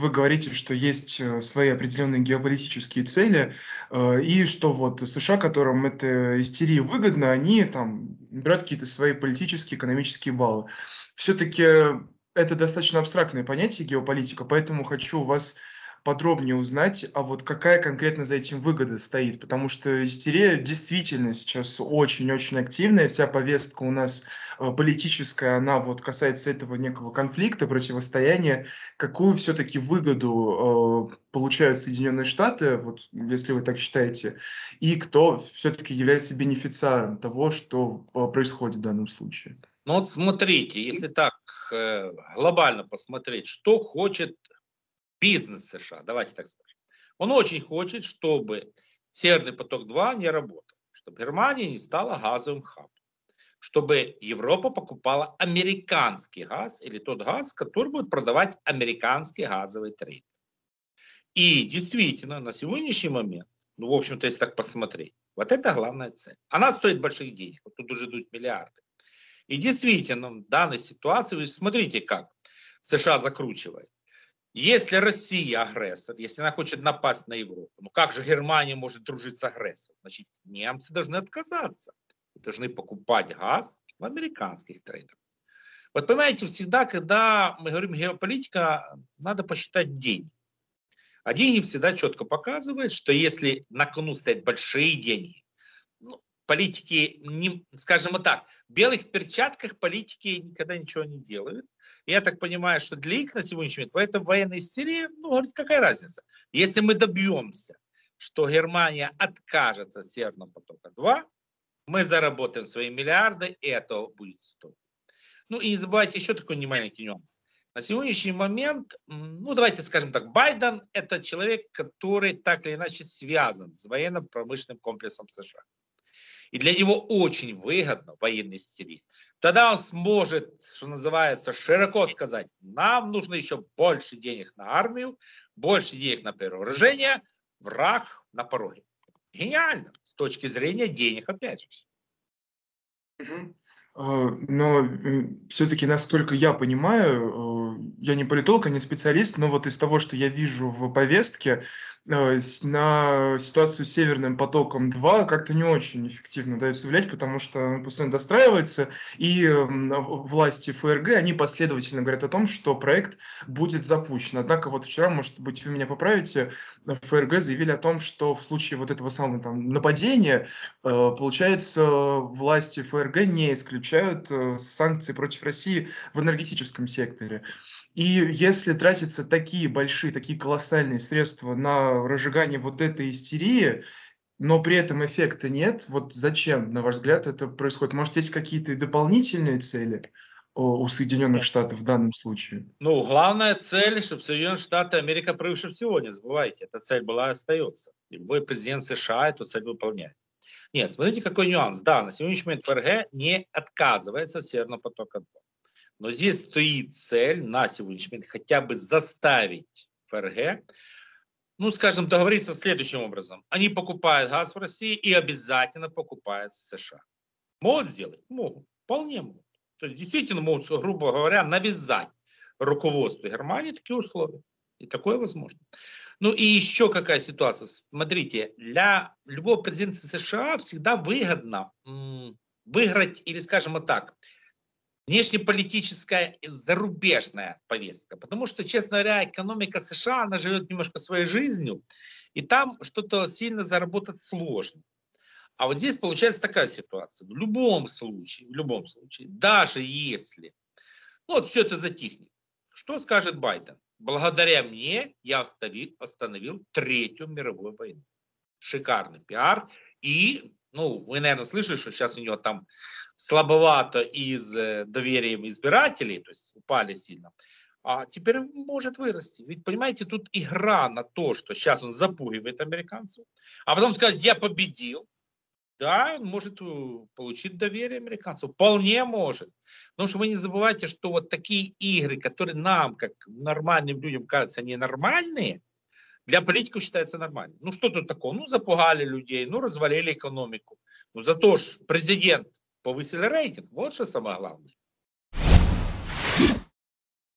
вы говорите, что есть э, свои определенные геополитические цели, э, и что вот США, которым эта истерия выгодна, они там брать какие-то свои политические, экономические баллы. Все-таки это достаточно абстрактное понятие геополитика, поэтому хочу вас подробнее узнать, а вот какая конкретно за этим выгода стоит, потому что истерия действительно сейчас очень-очень активная, вся повестка у нас э, политическая, она вот касается этого некого конфликта, противостояния, какую все-таки выгоду э, получают Соединенные Штаты, вот если вы так считаете, и кто все-таки является бенефициаром того, что э, происходит в данном случае? Ну вот смотрите, если так э, глобально посмотреть, что хочет бизнес США, давайте так скажем. Он очень хочет, чтобы Северный поток-2 не работал, чтобы Германия не стала газовым хабом, чтобы Европа покупала американский газ или тот газ, который будет продавать американский газовый трейдер. И действительно, на сегодняшний момент, ну, в общем-то, если так посмотреть, вот это главная цель. Она стоит больших денег, вот тут уже идут миллиарды. И действительно, в данной ситуации, вы смотрите, как США закручивает. Если Россия агрессор, если она хочет напасть на Европу, ну как же Германия может дружить с агрессором? Значит, немцы должны отказаться. Должны покупать газ в американских трейдерах. Вот понимаете, всегда, когда мы говорим геополитика, надо посчитать деньги. А деньги всегда четко показывают, что если на кону стоят большие деньги, политики, не, скажем так, в белых перчатках политики никогда ничего не делают. Я так понимаю, что для их на сегодняшний момент в этом военной истерии, ну, говорит, какая разница? Если мы добьемся, что Германия откажется от Северного потока-2, мы заработаем свои миллиарды, и это будет стоить. Ну и не забывайте еще такой немаленький нюанс. На сегодняшний момент, ну давайте скажем так, Байден это человек, который так или иначе связан с военно-промышленным комплексом США и для него очень выгодно военной истерии, тогда он сможет, что называется, широко сказать, нам нужно еще больше денег на армию, больше денег на перевооружение, враг на пороге. Гениально, с точки зрения денег, опять же. А, но все-таки, насколько я понимаю, э, я не политолог, а не специалист, но вот из того, что я вижу в повестке, на ситуацию с Северным потоком-2 как-то не очень эффективно дается влиять, потому что он постоянно достраивается, и власти ФРГ, они последовательно говорят о том, что проект будет запущен. Однако вот вчера, может быть, вы меня поправите, ФРГ заявили о том, что в случае вот этого самого там, нападения, э, получается, власти ФРГ не исключают э, санкции против России в энергетическом секторе. И если тратятся такие большие, такие колоссальные средства на разжигание вот этой истерии, но при этом эффекта нет, вот зачем, на ваш взгляд, это происходит? Может, есть какие-то дополнительные цели у Соединенных Штатов в данном случае? Ну, главная цель, чтобы Соединенные Штаты, Америка превыше всего, не забывайте, эта цель была и остается. Любой президент США эту цель выполняет. Нет, смотрите, какой нюанс. Да, на сегодняшний момент ФРГ не отказывается от Северного потока 2. Но здесь стоит цель на сегодняшний момент хотя бы заставить ФРГ, ну, скажем, договориться следующим образом. Они покупают газ в России и обязательно покупают в США. Могут сделать? Могут. Вполне могут. То есть действительно могут, грубо говоря, навязать руководству Германии такие условия. И такое возможно. Ну и еще какая ситуация. Смотрите, для любого президента США всегда выгодно выиграть, или скажем так, внешнеполитическая и зарубежная повестка. Потому что, честно говоря, экономика США, она живет немножко своей жизнью, и там что-то сильно заработать сложно. А вот здесь получается такая ситуация. В любом случае, в любом случае, даже если ну вот все это затихнет, что скажет Байден? Благодаря мне я остановил, остановил Третью мировую войну. Шикарный пиар. И, ну, вы, наверное, слышали, что сейчас у него там слабовато из э, доверием избирателей, то есть упали сильно, а теперь может вырасти. Ведь, понимаете, тут игра на то, что сейчас он запугивает американцев, а потом сказать, я победил, да, он может э, получить доверие американцев. Вполне может. Потому что вы не забывайте, что вот такие игры, которые нам, как нормальным людям, кажутся ненормальные, для политиков считается нормальным. Ну что тут такого? Ну запугали людей, ну развалили экономику. Ну зато ж президент повысили рейтинг. Вот что самое главное.